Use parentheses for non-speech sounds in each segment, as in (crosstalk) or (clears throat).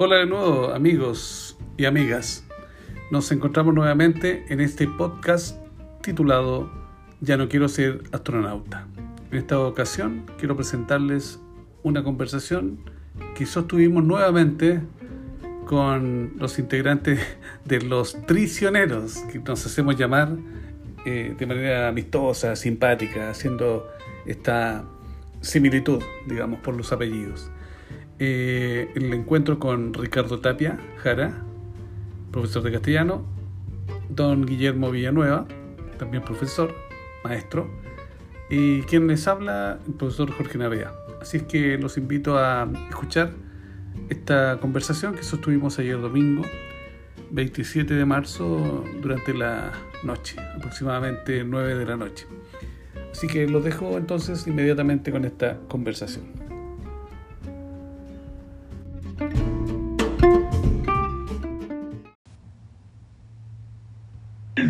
Hola de nuevo amigos y amigas. Nos encontramos nuevamente en este podcast titulado Ya no quiero ser astronauta. En esta ocasión quiero presentarles una conversación que sostuvimos nuevamente con los integrantes de los tricioneros, que nos hacemos llamar eh, de manera amistosa, simpática, haciendo esta similitud, digamos, por los apellidos. Eh, el encuentro con Ricardo Tapia Jara, profesor de castellano, don Guillermo Villanueva, también profesor, maestro, y quien les habla, el profesor Jorge Navea. Así es que los invito a escuchar esta conversación que sostuvimos ayer domingo, 27 de marzo, durante la noche, aproximadamente 9 de la noche. Así que los dejo entonces inmediatamente con esta conversación.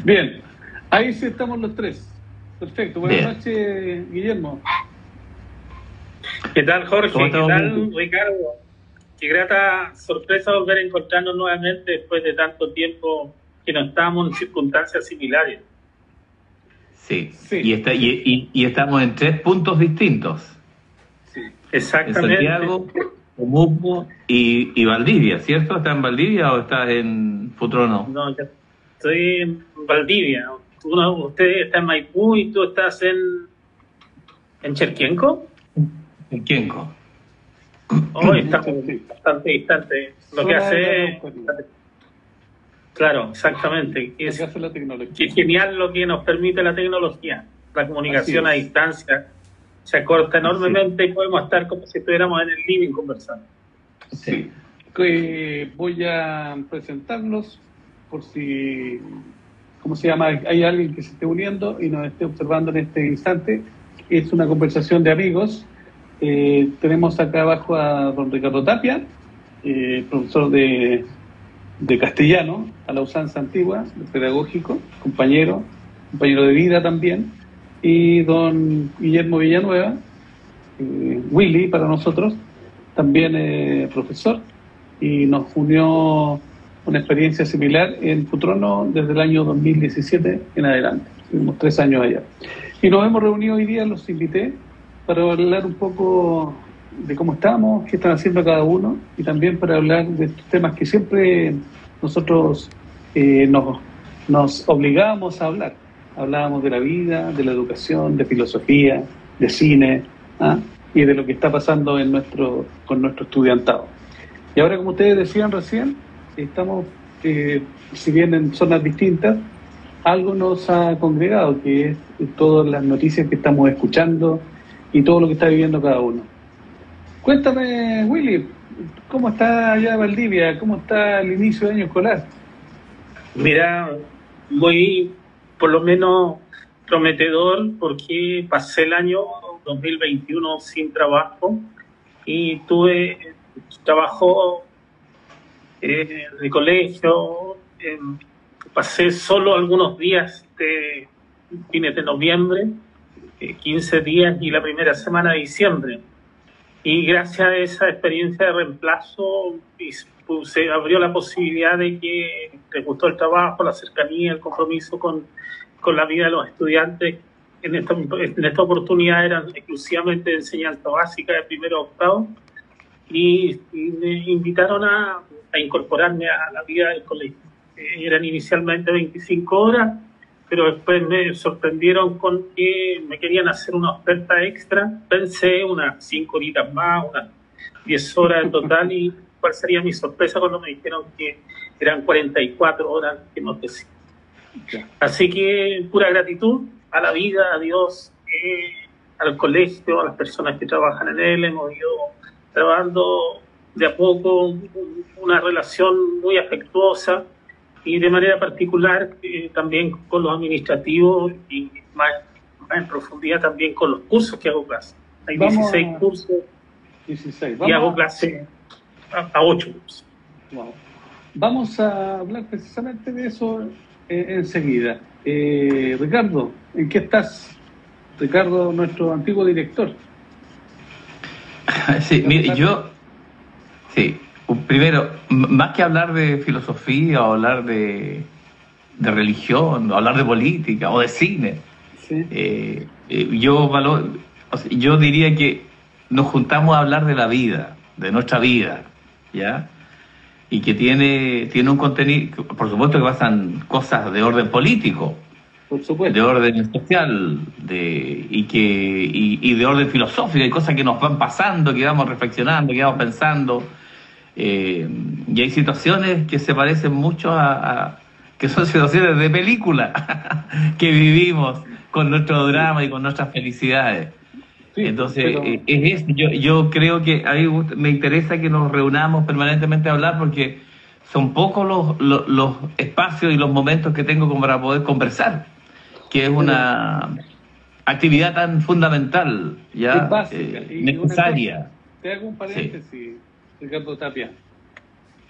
Bien, ahí sí estamos los tres. Perfecto. Buenas noches, Guillermo. ¿Qué tal, Jorge? ¿Qué tal, Ricardo? Qué grata sorpresa volver a encontrarnos nuevamente después de tanto tiempo que no estábamos en circunstancias similares. Sí, Y, está, y, y, estamos en tres puntos distintos. Sí, exactamente. En Santiago, Comupo y, y Valdivia, ¿cierto? ¿Estás en Valdivia o estás en Futrono? No, ya estoy en Valdivia. Uno, usted está en Maipú y tú estás en, en Cherquienco. En Quienco. Hoy está bastante distante. Lo que hace. Claro, exactamente. Es, la tecnología. genial lo que nos permite la tecnología. La comunicación a distancia se acorta enormemente y podemos estar como si estuviéramos en el living conversando. Sí. voy a presentarnos por si, ¿cómo se llama? Hay alguien que se esté uniendo y nos esté observando en este instante. Es una conversación de amigos. Eh, tenemos acá abajo a don Ricardo Tapia, eh, profesor de, de, castellano a la usanza antigua, pedagógico, compañero, compañero de vida también, y don Guillermo Villanueva, eh, Willy para nosotros, también profesor, y nos unió una experiencia similar en Futrono desde el año 2017 en adelante. Tuvimos tres años allá. Y nos hemos reunido hoy día, los invité para hablar un poco de cómo estamos, qué están haciendo cada uno y también para hablar de estos temas que siempre nosotros eh, nos, nos obligábamos a hablar. Hablábamos de la vida, de la educación, de filosofía, de cine ¿ah? y de lo que está pasando en nuestro, con nuestro estudiantado. Y ahora, como ustedes decían recién, estamos, eh, si bien en zonas distintas, algo nos ha congregado, que es todas las noticias que estamos escuchando y todo lo que está viviendo cada uno. Cuéntame, Willy, ¿cómo está allá Valdivia? ¿Cómo está el inicio de año escolar? Mira, muy, por lo menos, prometedor, porque pasé el año 2021 sin trabajo y tuve trabajo eh, de colegio. pasé solo algunos días de fines de noviembre, 15 eh, días y la primera semana de diciembre. Y gracias a esa experiencia de reemplazo se abrió la posibilidad de que te gustó el trabajo, la cercanía, el compromiso con, con la vida de los estudiantes. En esta, en esta oportunidad eran exclusivamente de enseñanza básica de primero a octavo y me invitaron a a incorporarme a la vida del colegio. Eh, eran inicialmente 25 horas, pero después me sorprendieron con que me querían hacer una oferta extra. Pensé unas 5 horitas más, unas 10 horas en total, y cuál sería mi sorpresa cuando me dijeron que eran 44 horas que no decía. Así que pura gratitud a la vida, a Dios, eh, al colegio, a las personas que trabajan en él. Hemos ido trabajando de a poco una relación muy afectuosa y de manera particular eh, también con los administrativos y más, en profundidad también con los cursos que hago clase. Hay 16 cursos 16. y hago clase a, 8 cursos. Vamos a hablar precisamente de eso eh, enseguida. Eh, Ricardo, ¿en qué estás? Ricardo, nuestro antiguo director. (laughs) Sí, mire, yo Sí, primero, más que hablar de filosofía o hablar de, de religión, o hablar de política o de cine, eh, eh, yo, valor, yo diría que nos juntamos a hablar de la vida, de nuestra vida, ¿ya? Y que tiene, tiene un contenido, por supuesto que pasan cosas de orden político, de orden social de, y, que, y, de orden filosófico, hay cosas que nos van pasando, que vamos reflexionando, que vamos pensando. Eh, y hay situaciones que se parecen mucho a, que son situaciones de película (laughs) que vivimos con nuestro drama y con nuestras felicidades. Entonces, eh, es, yo, yo creo que a mí me interesa que nos reunamos permanentemente a hablar porque son pocos los, los, los espacios y los momentos que tengo para poder conversar que es una actividad tan fundamental, ya eh, necesaria. te hago un paréntesis, Ricardo Tapia.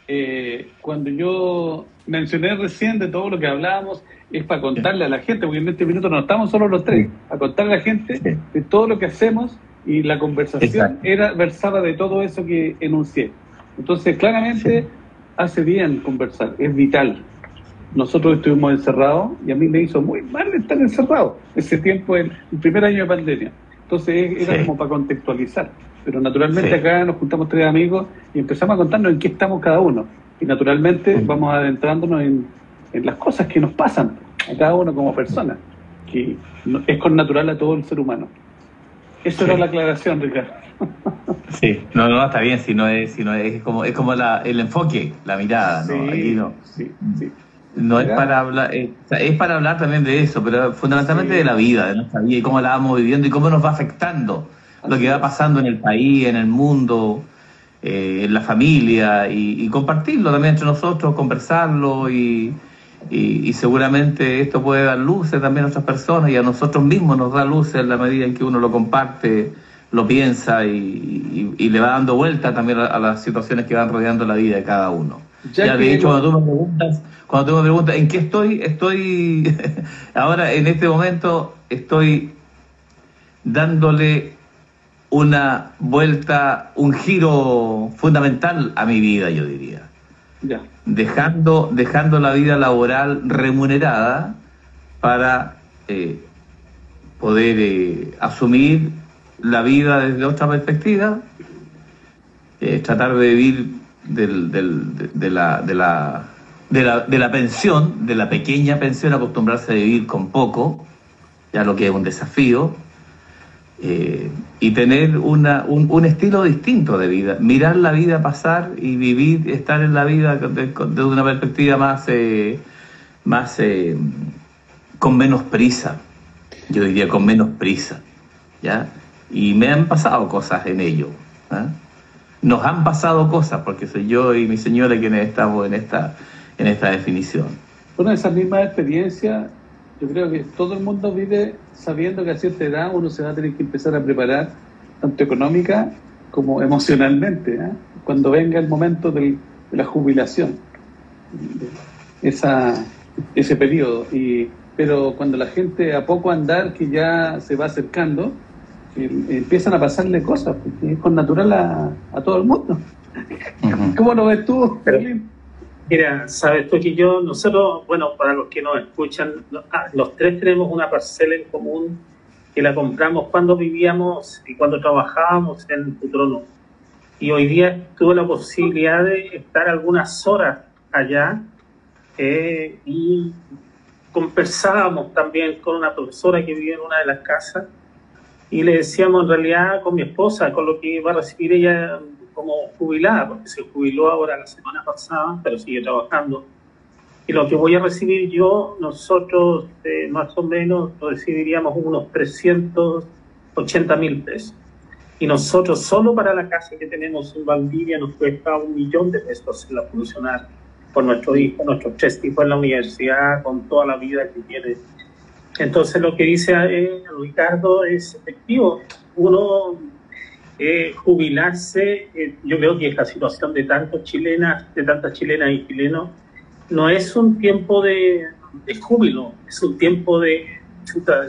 Eh, cuando yo mencioné recién de todo lo que hablábamos, es para contarle a la gente, porque en este minuto no estamos solo los tres, a contarle a la gente de todo lo que hacemos y la conversación era versada de todo eso que enuncié. Entonces, claramente hace bien conversar, es vital nosotros estuvimos encerrados y a mí me hizo muy mal estar encerrado ese tiempo, el, el primer año de pandemia. Entonces era como para contextualizar. Pero naturalmente acá nos juntamos tres amigos y empezamos a contarnos en qué estamos cada uno. Y naturalmente vamos adentrándonos en, las cosas que nos pasan a cada uno como persona, que es con natural a todo el ser humano. Eso era la aclaración, Ricardo. Sí, no, no, está bien, si no es, si no es como, es como la, el enfoque, la mirada, ¿no? Aquí no. Sí, sí. No es para hablar, eh, es para hablar también de eso, pero fundamentalmente de la vida, de nuestra vida y cómo la vamos viviendo y cómo nos va afectando lo que va pasando en el país, en el mundo, eh, en la familia y, compartirlo también entre nosotros, conversarlo y, y, seguramente esto puede dar luces también a otras personas y a nosotros mismos nos da luces en la medida en que uno lo comparte, lo piensa y, le va dando vuelta también a, las situaciones que van rodeando la vida de cada uno. Ya, de hecho, cuando tú me preguntas cuando tú me preguntas en qué estoy, estoy (laughs) ahora en este momento estoy dándole una vuelta, un giro fundamental a mi vida, yo diría. Dejando, dejando la vida laboral remunerada para eh, poder eh, asumir la vida desde otra perspectiva, eh, tratar de vivir del, de, la, de la de la, de la pensión, de la pequeña pensión, acostumbrarse a vivir con poco, ya lo que es un desafío, eh, y tener una, un, estilo distinto de vida, mirar la vida pasar y vivir, estar en la vida desde una perspectiva más, eh, más eh, con menos prisa, yo diría con menos prisa, ¿ya? Y me han pasado cosas en ello. Nos han pasado cosas, porque soy yo y mi señora quienes estamos en esta en esta definición. Bueno, esa misma experiencia, yo creo que todo el mundo vive sabiendo que a cierta edad uno se va a tener que empezar a preparar, tanto económica como emocionalmente, ¿eh? cuando venga el momento de la jubilación, esa, ese periodo. Y, pero cuando la gente a poco andar, que ya se va acercando, eh, empiezan a pasarle cosas, porque es con natural a, todo el mundo. ¿Cómo lo ves tú, Berlín? Mira, sabes tú que yo, nosotros, bueno, para los que nos escuchan, ah, los tres tenemos una parcela en común que la compramos cuando vivíamos y cuando trabajábamos en Putrono. Y hoy día tuve la posibilidad de estar algunas horas allá eh, y conversábamos también con una profesora que vivía en una de las casas y le decíamos en realidad con mi esposa, con lo que iba a recibir ella como jubilada, porque se jubiló ahora la semana pasada, pero sigue trabajando. Y lo que voy a recibir yo, nosotros eh, más o menos recibiríamos unos 380 mil pesos. Y nosotros solo para la casa que tenemos en Valdivia nos cuesta un millón de pesos en la funcionar por nuestro hijo, nuestros tres hijos en la universidad, con toda la vida que tiene. Entonces lo que dice eh, Ricardo es efectivo. Uno eh, jubilarse, eh, yo creo que la situación de tantos chilenas, de tantas chilenas y chilenos, no es un tiempo de, júbilo, es un tiempo de,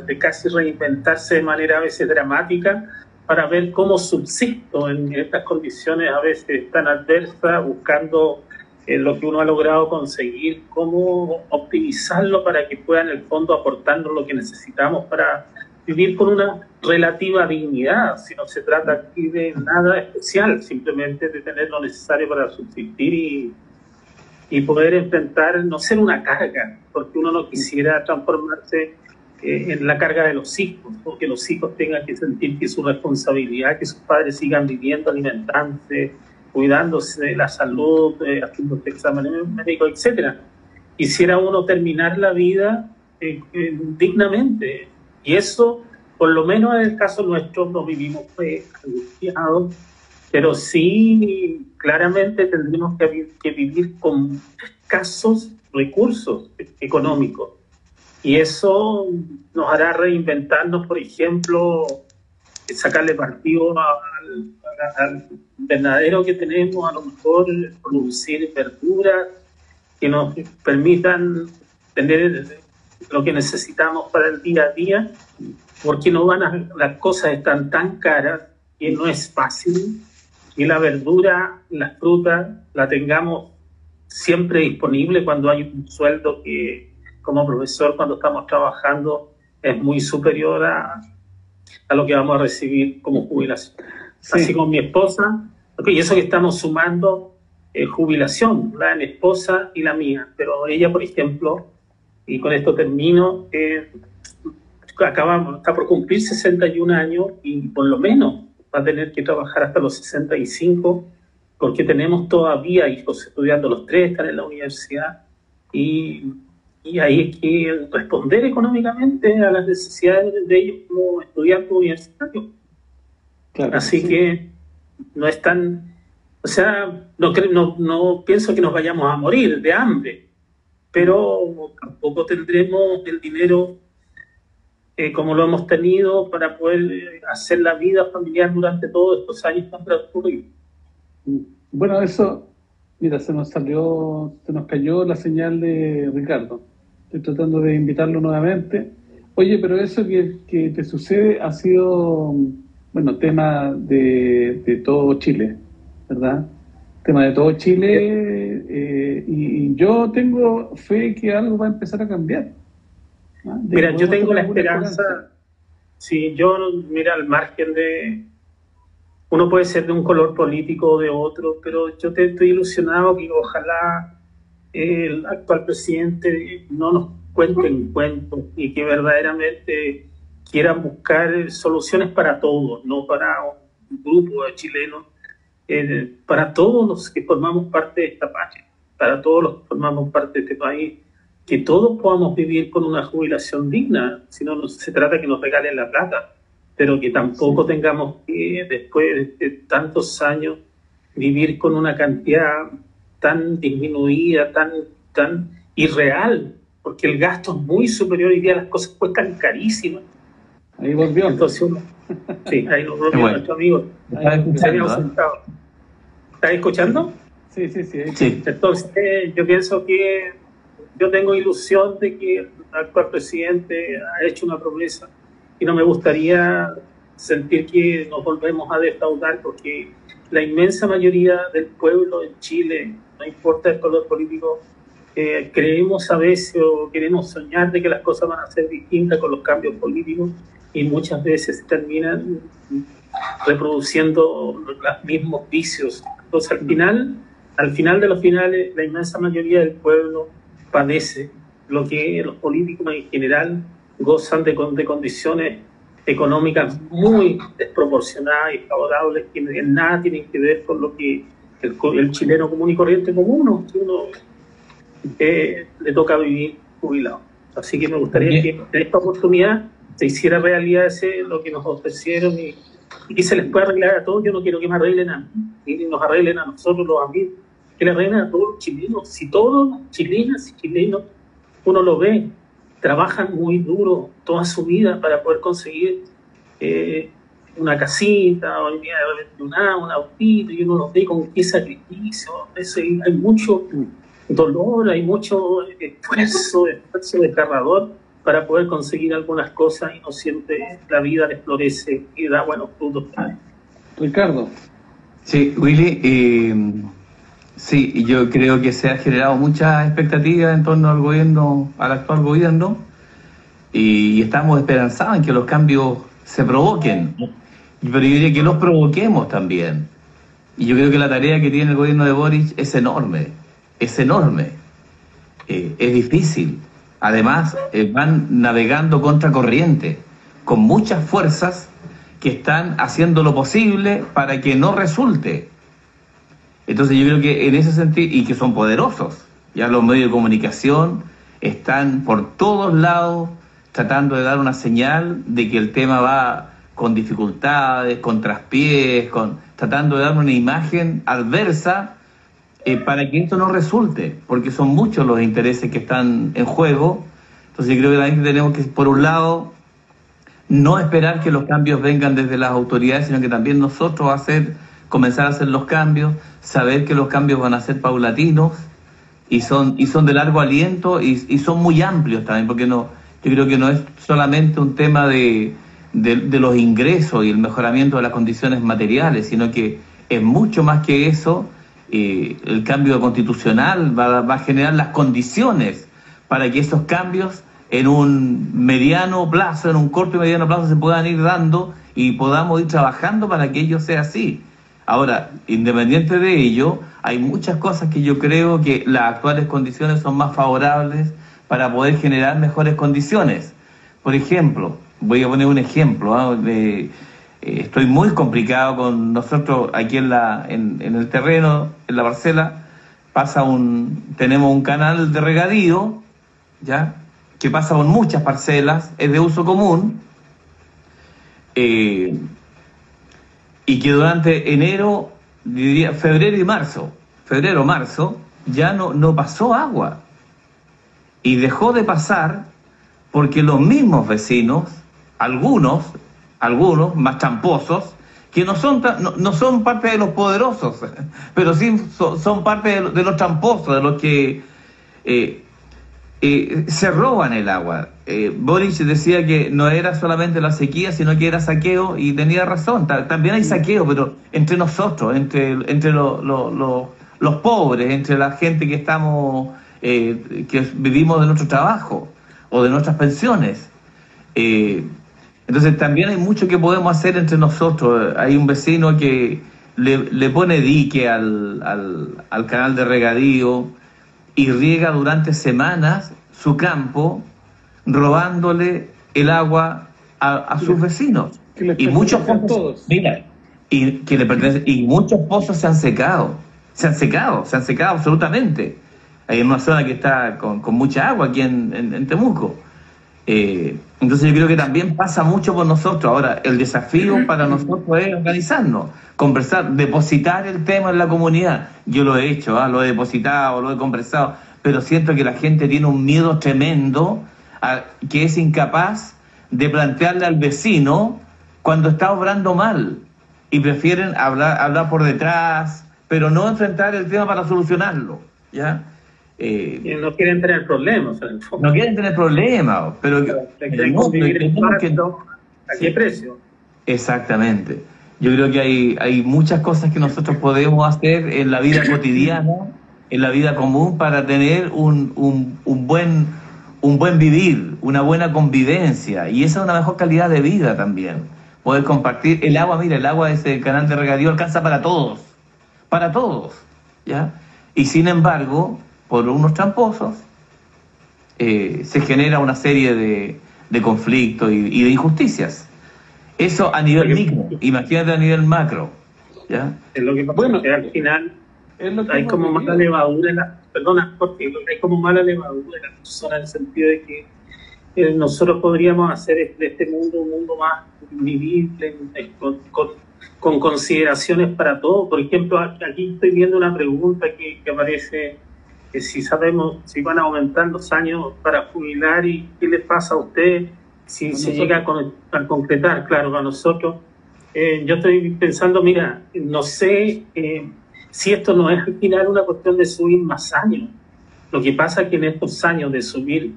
de casi reinventarse de manera a veces dramática para ver cómo subsisto en estas condiciones a veces tan adversas, buscando eh, lo que uno ha logrado conseguir, cómo optimizarlo para que pueda en el fondo aportarnos lo que necesitamos para vivir con una relativa dignidad, si no se trata aquí de nada especial, simplemente de tener lo necesario para subsistir y, y poder enfrentar, no ser una carga, porque uno no quisiera transformarse eh, en la carga de los hijos, o que los hijos tengan que sentir que es su responsabilidad, que sus padres sigan viviendo, alimentándose, cuidándose de la salud, eh, haciendo exámenes médicos, etc. Quisiera uno terminar la vida eh, dignamente. Y eso, por lo menos en el caso nuestro, no vivimos angustiados, pero sí claramente tendremos que, vivir con escasos recursos económicos. Y eso nos hará reinventarnos, por ejemplo, sacarle partido al, invernadero que tenemos, a lo mejor producir verduras que nos permitan tener lo que necesitamos para el día a día, porque no van a, las cosas están tan caras que no es fácil y la verdura, la fruta, la tengamos siempre disponible cuando hay un sueldo que como profesor cuando estamos trabajando es muy superior a, a lo que vamos a recibir como jubilación. Así como mi esposa, y eso que estamos sumando eh, jubilación, la de mi esposa y la mía, pero ella, por ejemplo, y con esto termino, eh, acaba, está por cumplir 61 años y por lo menos va a tener que trabajar hasta los 65 porque tenemos todavía hijos estudiando, los tres están en la universidad y y ahí hay que responder económicamente a las necesidades de ellos como estudiantes universitarios. Así que no es tan, o sea, no, no, no pienso que nos vayamos a morir de hambre, pero tampoco tendremos el dinero eh, como lo hemos tenido para poder eh, hacer la vida familiar durante todos estos años tan transcurridos. Bueno, eso, mira, se nos salió, se nos cayó la señal de Ricardo. Estoy tratando de invitarlo nuevamente. Oye, pero eso que, te sucede ha sido, bueno, tema de todo Chile, ¿verdad? Tema de todo Chile eh, y, yo tengo fe que algo va a empezar a cambiar. ¿ah? Mira, yo tengo la esperanza, si yo, mira, al margen de, uno puede ser de un color político o de otro, pero yo te, estoy ilusionado que ojalá el actual presidente no nos cuenten cuentos y que verdaderamente quieran buscar soluciones para todos, no para un grupo de chilenos, eh, para todos los que formamos parte de esta patria, para todos los que formamos parte de este país, que todos podamos vivir con una jubilación digna, si no, no se trata que nos regalen la plata, pero que tampoco tengamos que, después de tantos años, vivir con una cantidad tan disminuida, tan, tan irreal, porque el gasto es muy superior y día las cosas cuestan carísimas. Ahí volvió. Entonces sí, ahí nos volvió nuestro amigo. ¿Estás escuchando? Sí, sí, sí. Entonces yo pienso que yo tengo ilusión de que el actual presidente ha hecho una promesa y no me gustaría sentir que nos volvemos a defraudar porque la inmensa mayoría del pueblo en Chile no importa el color político, eh, creemos a veces o queremos soñar de que las cosas van a ser distintas con los cambios políticos y muchas veces terminan reproduciendo los mismos vicios. Entonces al final, al final de los finales, la inmensa mayoría del pueblo padece lo que los políticos en general gozan de, de condiciones económicas muy desproporcionadas y favorables que en nada tienen que ver con lo que el, chileno común y corriente como uno, que uno eh, le toca vivir jubilado. Así que me gustaría que en esta oportunidad se hiciera realidad ese, lo que nos ofrecieron y, que se les pueda arreglar a todos. Yo no quiero que me arreglen a mí, ni nos arreglen a nosotros los amigos, que le arreglen a todos los chilenos. Si todos los chilenas y chilenos, uno lo ve, trabajan muy duro toda su vida para poder conseguir eh, una casita, día una, un autito, y uno lo ve con qué sacrificio, hay mucho dolor, hay mucho esfuerzo, esfuerzo desgarrador para poder conseguir algunas cosas y no siempre la vida les florece y da buenos frutos. Ricardo. Sí, Willy, eh, sí, yo creo que se ha generado mucha expectativa en torno al gobierno, al actual gobierno, y estamos esperanzados en que los cambios se provoquen, pero yo diría que los provoquemos también. Y yo creo que la tarea que tiene el gobierno de Boris es enorme, es enorme, eh, es difícil. Además, eh, van navegando contra corriente, con muchas fuerzas que están haciendo lo posible para que no resulte. Entonces yo creo que en ese sentido, y que son poderosos, ya los medios de comunicación están por todos lados tratando de dar una señal de que el tema va con dificultades, con traspiés, con, tratando de dar una imagen adversa eh, para que esto no resulte, porque son muchos los intereses que están en juego. Entonces yo creo que también tenemos que, por un lado, no esperar que los cambios vengan desde las autoridades, sino que también nosotros hacer, comenzar a hacer los cambios, saber que los cambios van a ser paulatinos y son, y son de largo aliento y, son muy amplios también, porque no, yo creo que no es solamente un tema de, de, los ingresos y el mejoramiento de las condiciones materiales, sino que es mucho más que eso. Eh, el cambio constitucional va, a generar las condiciones para que esos cambios en un mediano plazo, en un corto y mediano plazo se puedan ir dando y podamos ir trabajando para que ello sea así. Ahora, independiente de ello, hay muchas cosas que yo creo que las actuales condiciones son más favorables para poder generar mejores condiciones. Por ejemplo, voy a poner un ejemplo, ¿ah? Eh, estoy muy complicado con nosotros aquí en, la, en, el terreno, en la parcela, pasa un, tenemos un canal de regadío, ¿ya? que pasa con muchas parcelas, es de uso común, eh, y que durante enero, diría, febrero y marzo, febrero, marzo, ya no, no pasó agua. Y dejó de pasar porque los mismos vecinos, algunos, algunos más tramposos, que no son, no, son parte de los poderosos, (laughs) pero sí son, parte de, los tramposos, de los que eh, eh, se roban el agua. Eh, Boris decía que no era solamente la sequía, sino que era saqueo y tenía razón. también hay saqueo, pero entre nosotros, entre, entre los pobres, entre la gente que estamos, eh, que vivimos de nuestro trabajo o de nuestras pensiones. Eh, entonces también hay mucho que podemos hacer entre nosotros. Hay un vecino que le, pone dique al, al, al canal de regadío y riega durante semanas su campo robándole el agua a, sus vecinos. Y muchos pozos, mira, y que le y muchos pozos se han secado, se han secado, se han secado absolutamente. Hay una zona que está con, mucha agua aquí en, Temuco. Eh, entonces yo creo que también pasa mucho por nosotros. Ahora, el desafío para nosotros es organizarnos, conversar, depositar el tema en la comunidad. Yo lo he hecho, ¿ah? lo he depositado, lo he conversado, pero siento que la gente tiene un miedo tremendo a, que es incapaz de plantearle al vecino cuando está obrando mal y prefieren hablar, hablar por detrás, pero no enfrentar el tema para solucionarlo. ¿ya? Eh, no quieren tener problemas. No quieren tener problemas, pero, ¿A qué precio? Exactamente. Yo creo que hay, hay muchas cosas que nosotros podemos hacer en la vida cotidiana, en la vida común, para tener un, un, un, buen, un buen vivir, una buena convivencia. Y esa es una mejor calidad de vida también. Poder compartir el agua, mira, el agua de ese canal de regadío alcanza para todos, para todos. ¿ya? Y sin embargo, por unos tramposos, eh, se genera una serie de, de conflictos y, de injusticias. Eso a nivel micro, imagínate a nivel macro. ¿ya? Es lo que pasa, bueno, al final hay como mala levadura en la, perdona, porque hay como mala levadura en la persona en el sentido de que eh, nosotros podríamos hacer de este mundo un mundo más vivible, eh, con, con, consideraciones para todos. Por ejemplo, aquí estoy viendo una pregunta que, que aparece que si sabemos si van a aumentar los años para jubilar y qué le pasa a usted si se llega a, concretar, claro, a nosotros. Eh, yo estoy pensando, mira, no sé eh, si esto no es al final una cuestión de subir más años. Lo que pasa es que en estos años de subir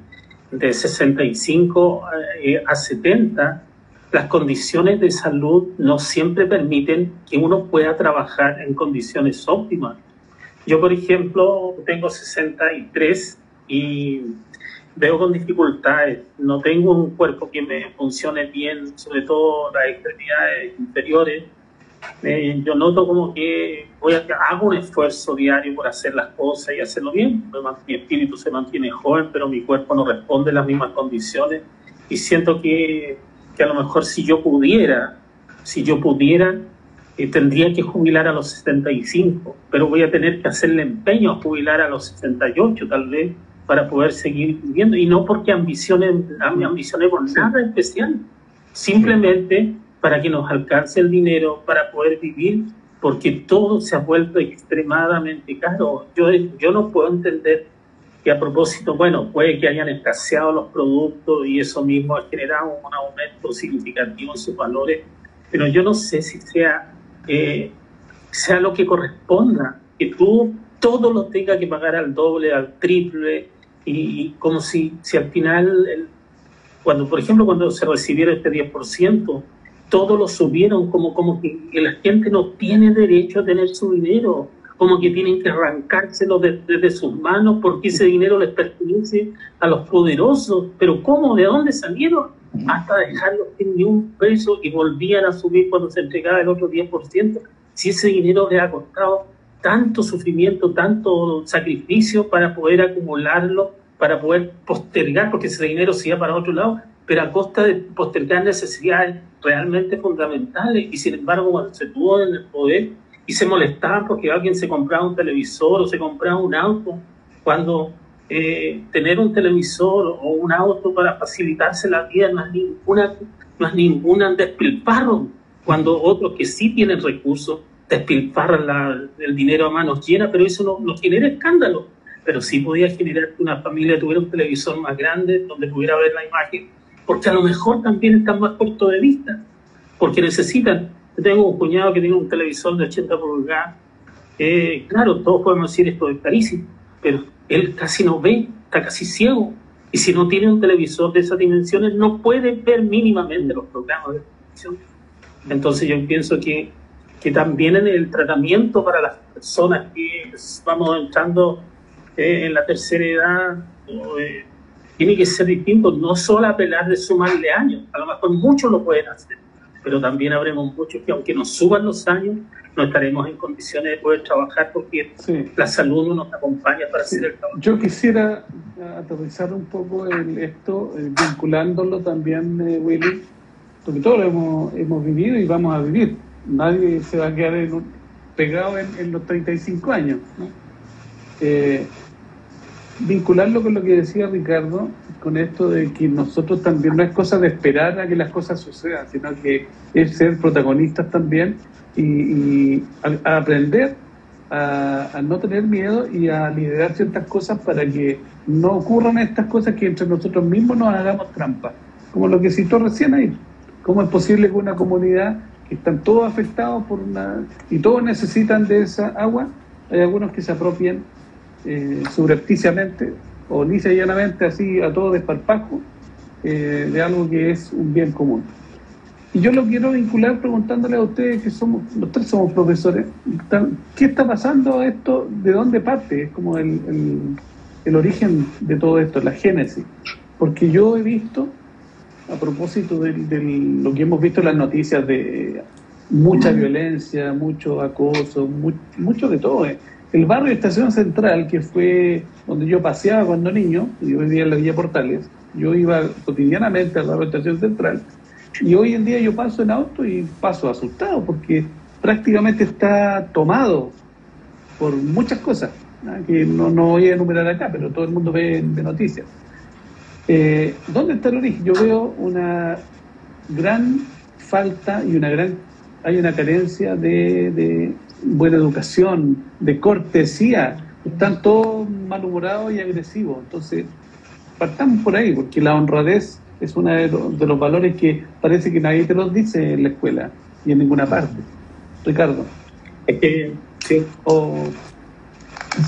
de 65 eh, a 70, las condiciones de salud no siempre permiten que uno pueda trabajar en condiciones óptimas. Yo, por ejemplo, tengo 63 y veo con dificultades. No tengo un cuerpo que me funcione bien, sobre todo las extremidades inferiores. Eh, yo noto como que voy a, hago un esfuerzo diario por hacer las cosas y hacerlo bien. Mi espíritu se mantiene joven, pero mi cuerpo no responde a las mismas condiciones. Y siento que, que a lo mejor si yo pudiera, si yo pudiera, tendría que jubilar a los 75, pero voy a tener que hacerle empeño a jubilar a los 68 tal vez para poder seguir viviendo y no porque ambiciones, ambicionemos nada especial, simplemente para que nos alcance el dinero para poder vivir, porque todo se ha vuelto extremadamente caro. Yo, yo no puedo entender que a propósito, bueno, puede que hayan escaseado los productos y eso mismo ha generado un aumento significativo en sus valores, pero yo no sé si sea, eh, sea lo que corresponda, que tú todo lo tenga que pagar al doble, al triple, y como si, si al final, cuando por ejemplo cuando se recibiera este 10%, todo lo subieron como, como que, la gente no tiene derecho a tener su dinero, como que tienen que arrancárselo desde de, sus manos porque ese dinero les pertenece a los poderosos. Pero ¿cómo? ¿De dónde salieron? Hasta dejarlos sin ni un peso y volvían a subir cuando se entregaba el otro 10%. Si ese dinero les ha costado tanto sufrimiento, tanto sacrificio para poder acumularlo, para poder postergar, porque ese dinero se iba para otro lado, pero a costa de postergar necesidades realmente fundamentales. Y sin embargo, cuando se tuvo en el poder y se molestaban porque alguien se compraba un televisor o se compraba un auto, cuando eh, tener un televisor o un auto para facilitarse la vida no es ninguna, no es ninguna despilfarro, cuando otros que sí tienen recursos despilfarran el dinero a manos llenas, pero eso no, no genera escándalo. Pero sí podía generar que una familia tuviera un televisor más grande donde pudiera ver la imagen, porque a lo mejor también están más corto de vista, porque necesitan. Tengo un cuñado que tiene un televisor de 80 pulgadas. Eh, claro, todos podemos decir esto es carísimo, pero él casi no ve, está casi ciego. Y si no tiene un televisor de esas dimensiones, no puede ver mínimamente los programas de televisión. Entonces yo pienso que que también en el tratamiento para las personas que vamos entrando eh, en la tercera edad eh, tiene que ser distinto, no solo apelar de sumarle años, a lo mejor muchos lo pueden hacer, pero también habremos muchos que aunque nos suban los años, no estaremos en condiciones de poder trabajar porque la salud no nos acompaña para hacer el trabajo. Yo quisiera aterrizar un poco en esto, eh, vinculándolo también, Willy, porque todos lo hemos, hemos vivido y vamos a vivir nadie se va a quedar pegado en, los 35 años. Eh, vincularlo con lo que decía Ricardo, con esto de que nosotros también no es cosa de esperar a que las cosas sucedan, sino que es ser protagonistas también y, aprender a, no tener miedo y a liderar ciertas cosas para que no ocurran estas cosas que entre nosotros mismos nos hagamos trampa, como lo que citó recién ahí. ¿Cómo es posible que una comunidad están todos afectados por una... y todos necesitan de esa agua, hay algunos que se apropian eh, subrepticiamente o lisa y llanamente así a todo desparpajo eh, de algo que es un bien común. Y yo lo quiero vincular preguntándole a ustedes que somos, los tres somos profesores, ¿qué está pasando esto? ¿De dónde parte? Es como el, el, origen de todo esto, la génesis. Porque yo he visto a propósito de, lo que hemos visto en las noticias de mucha violencia, mucho acoso, mucho de todo. Eh. El barrio Estación Central, que fue donde yo paseaba cuando niño, yo vivía en la Villa Portales, yo iba cotidianamente al barrio Estación Central, y hoy en día yo paso en auto y paso asustado porque prácticamente está tomado por muchas cosas, que no, no voy a enumerar acá, pero todo el mundo ve de noticias. Eh, ¿Dónde está el origen? Yo veo una gran falta y una gran hay una carencia de, buena educación, de cortesía. Están todos malhumorados y agresivos. Entonces, partamos por ahí, porque la honradez es uno de, los valores que parece que nadie te los dice en la escuela y en ninguna parte. Ricardo. sí.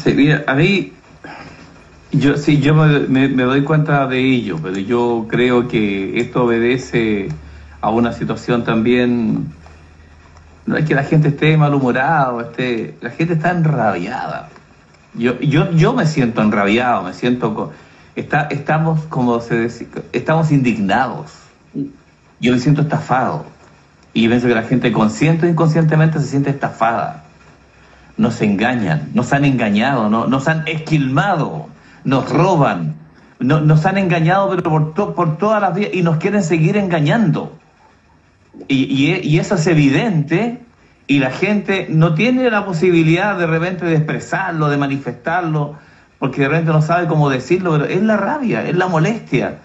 sí, mira, a mí Yo sí, yo me, doy cuenta de ello, pero yo creo que esto obedece a una situación también. No es que la gente esté malhumorada, esté, la gente está enrabiada. Yo, yo, yo me siento enrabiado, me siento. Está, estamos, como se dice, estamos indignados. Yo me siento estafado. Y pienso que la gente consciente o inconscientemente se siente estafada. Nos engañan, nos han engañado, nos han esquilmado nos roban, nos han engañado pero por, por todas las vías y nos quieren seguir engañando. Y, eso es evidente y la gente no tiene la posibilidad de repente de expresarlo, de manifestarlo, porque de repente no sabe cómo decirlo, pero es la rabia, es la molestia.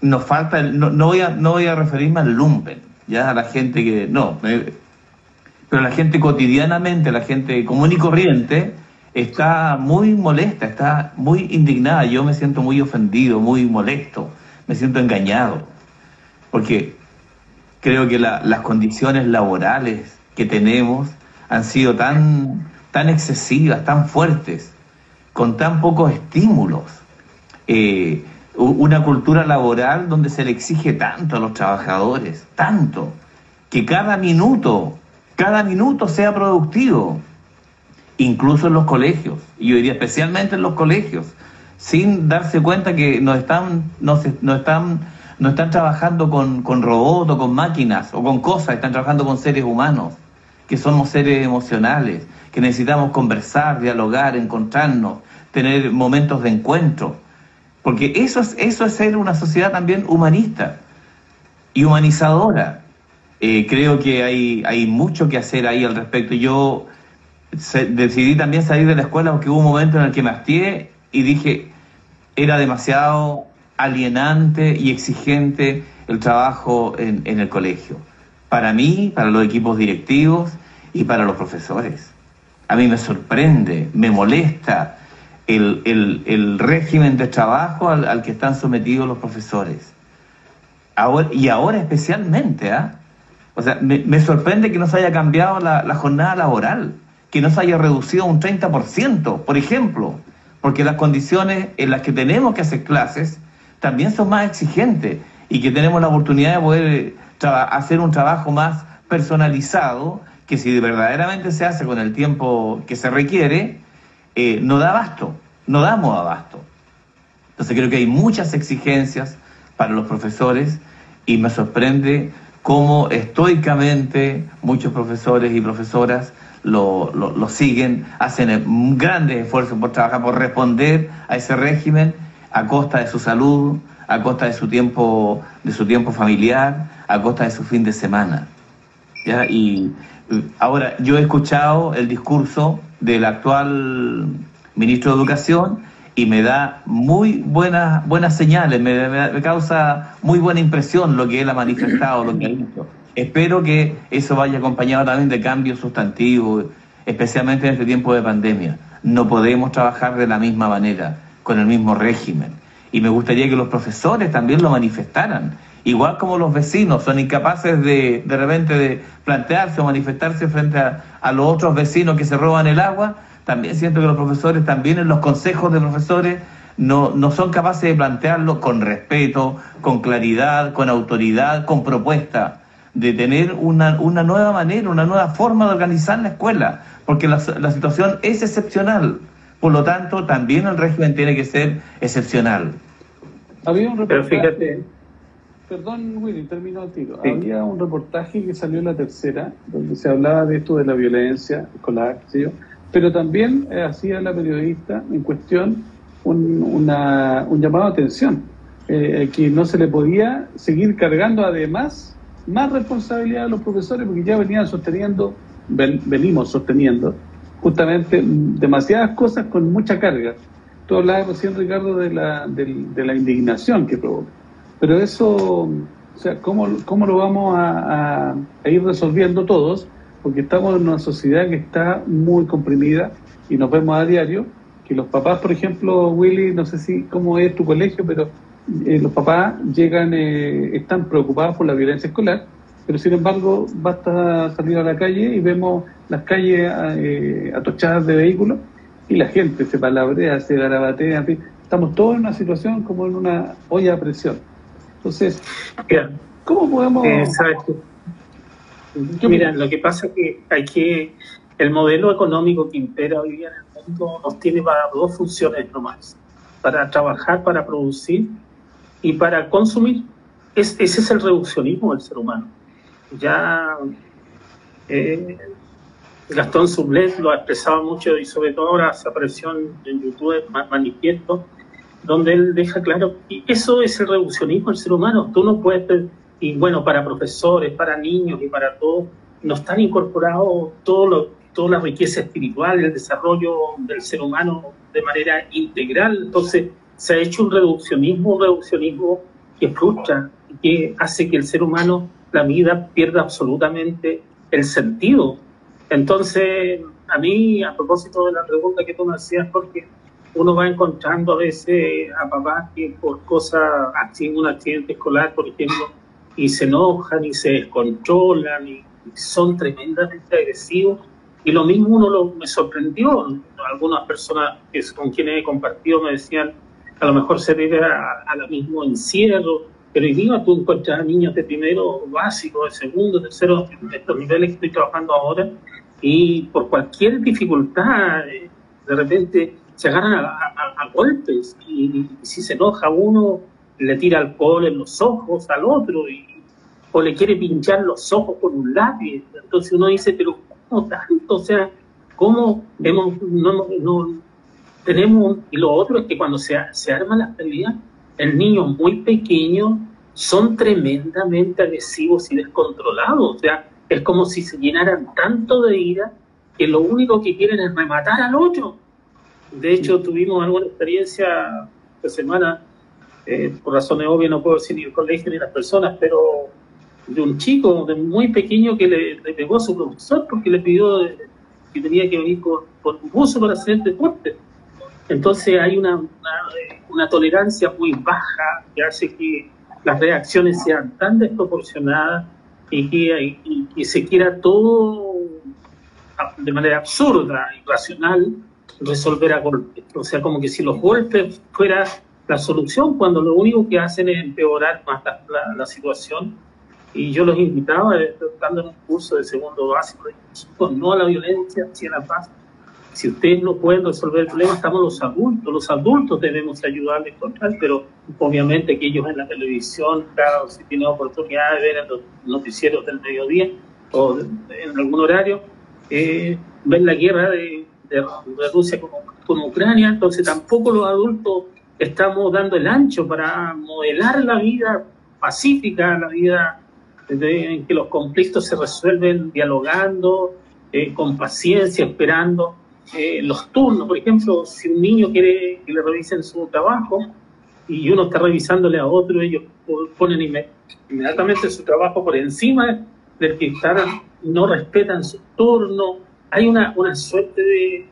Nos falta, no, no, voy a, no voy a referirme al lumpen, ya a la gente que, no, pero la gente cotidianamente, la gente común y corriente, está muy molesta, está muy indignada. Yo me siento muy ofendido, muy molesto, me siento engañado, porque creo que las condiciones laborales que tenemos han sido tan, tan excesivas, tan fuertes, con tan pocos estímulos. Eh, una cultura laboral donde se le exige tanto a los trabajadores, tanto, que cada minuto, cada minuto sea productivo incluso en los colegios, y yo diría especialmente en los colegios, sin darse cuenta que no están, no, están, no están trabajando con, con robots o con máquinas o con cosas, están trabajando con seres humanos, que somos seres emocionales, que necesitamos conversar, dialogar, encontrarnos, tener momentos de encuentro. Porque eso es, eso es ser una sociedad también humanista y humanizadora. Eh, creo que hay, hay mucho que hacer ahí al respecto. Yo decidí también salir de la escuela porque hubo un momento en el que me hastié y dije, era demasiado alienante y exigente el trabajo en, el colegio. Para mí, para los equipos directivos y para los profesores. A mí me sorprende, me molesta el, régimen de trabajo al, que están sometidos los profesores. Y ahora especialmente, ¿ah? O sea, me, sorprende que no se haya cambiado la jornada laboral que no se haya reducido un 30%, por ejemplo, porque las condiciones en las que tenemos que hacer clases también son más exigentes y que tenemos la oportunidad de poder eh, hacer un trabajo más personalizado, que si verdaderamente se hace con el tiempo que se requiere, eh, no da abasto, no damos abasto. Entonces creo que hay muchas exigencias para los profesores y me sorprende cómo estoicamente muchos profesores y profesoras lo, lo, siguen, hacen grandes esfuerzos por trabajar, por responder a ese régimen a costa de su salud, a costa de su tiempo, de su tiempo familiar, a costa de su fin de semana. ¿Ya? Y ahora, yo he escuchado el discurso del actual ministro de Educación y me da muy buenas, buenas señales, me, me, causa muy buena impresión lo que él ha manifestado, lo que ha dicho. Espero que eso vaya acompañado también de cambios sustantivos, especialmente en este tiempo de pandemia. No podemos trabajar de la misma manera, con el mismo régimen. Y me gustaría que los profesores también lo manifestaran. Igual como los vecinos son incapaces de de repente de plantearse o manifestarse frente a, a los otros vecinos que se roban el agua, también siento que los profesores, también en los consejos de profesores, no, no son capaces de plantearlo con respeto, con claridad, con autoridad, con propuesta de tener una, una nueva manera, una nueva forma de organizar la escuela, porque la, la situación es excepcional. Por lo tanto, también el régimen tiene que ser excepcional. Había un reportaje, Perdón, Willy, termino el tiro. Había un reportaje que salió en la tercera, donde se hablaba de esto de la violencia escolar, ¿sí? pero también eh, hacía la periodista en cuestión un, una, un llamado a atención, eh, que no se le podía seguir cargando además más responsabilidad a los profesores porque ya venían sosteniendo, venimos sosteniendo justamente demasiadas cosas con mucha carga. Tú hablabas recién, Ricardo, de la, de, la indignación que provoca. Pero eso, o sea, ¿cómo, cómo lo vamos a, ir resolviendo todos? Porque estamos en una sociedad que está muy comprimida y nos vemos a diario, que los papás, por ejemplo, Willy, no sé si cómo es tu colegio, pero eh, los papás llegan, eh, están preocupados por la violencia escolar, pero sin embargo basta salir a la calle y vemos las calles eh, atochadas de vehículos y la gente se palabrea, se garabatea, en fin. Estamos todos en una situación como en una olla a presión. Entonces, ¿cómo podemos...? Eh, Mira, lo que pasa es que hay que... El modelo económico que impera hoy día en el mundo nos tiene para dos funciones nomás. Para trabajar, para producir y para consumir. ese es el reduccionismo del ser humano. Ya eh, Gastón Sublet lo ha expresado mucho y sobre todo ahora se apareció en, YouTube manifiesto, donde él deja claro que eso es el reduccionismo del ser humano. Tú no puedes, y bueno, para profesores, para niños y para todos, no están incorporados todo lo, toda la riqueza espiritual, el desarrollo del ser humano de manera integral. Entonces, se ha hecho un reduccionismo, un reduccionismo que frustra, que hace que el ser humano, la vida, pierda absolutamente el sentido entonces, a mí, a propósito de la pregunta que tú me hacías, porque uno va encontrando a veces a papás que por cosas, así un accidente escolar, por ejemplo, y se enojan y se descontrolan y son tremendamente agresivos. Y lo mismo uno lo, me sorprendió. Algunas personas que, con quienes he compartido me decían, a lo mejor se debe a, a lo mismo encierro, pero hoy día tú encuentras a niños de primero básico, de segundo, tercero, de estos niveles que estoy trabajando ahora, y por cualquier dificultad, eh, de repente se agarran a, golpes y, si se enoja uno, le tira alcohol en los ojos al otro y, o le quiere pinchar los ojos con un lápiz. Entonces uno dice, pero ¿cómo tanto? O sea, ¿cómo hemos, no, no, tenemos? Y lo otro es que cuando se, se arman las peleas, el niño muy pequeño son tremendamente agresivos y descontrolados. O sea, es como si se llenaran tanto de ira que lo único que quieren es rematar al otro. De hecho, tuvimos alguna experiencia esta semana, eh, por razones obvias no puedo decir ni el colegio ni las personas, pero de un chico de muy pequeño que le, pegó a su profesor porque le pidió que tenía que venir con, un buzo para hacer deporte. Entonces hay una, una, tolerancia muy baja que hace que las reacciones sean tan desproporcionadas y que y, se quiera todo de manera absurda, irracional, resolver a golpes. O sea, como que si los golpes fuera la solución, cuando lo único que hacen es empeorar más la, la, situación. Y yo los invitaba, dando un curso de segundo básico, no a la violencia, sino a la paz. Si ustedes no pueden resolver el problema, estamos los adultos. Los adultos debemos ayudarles con tal, pero obviamente que ellos en la televisión, claro, si tienen oportunidad de ver en los noticieros del mediodía o en algún horario, eh, ven la guerra de, Rusia con, con, Ucrania, entonces tampoco los adultos estamos dando el ancho para modelar la vida pacífica, la vida en que los conflictos se resuelven dialogando, eh, con paciencia, esperando eh, los turnos, por ejemplo, si un niño quiere que le revisen su trabajo y uno está revisándole a otro, ellos ponen inmediatamente su trabajo por encima del que están, no respetan su turno. Hay una, una suerte de,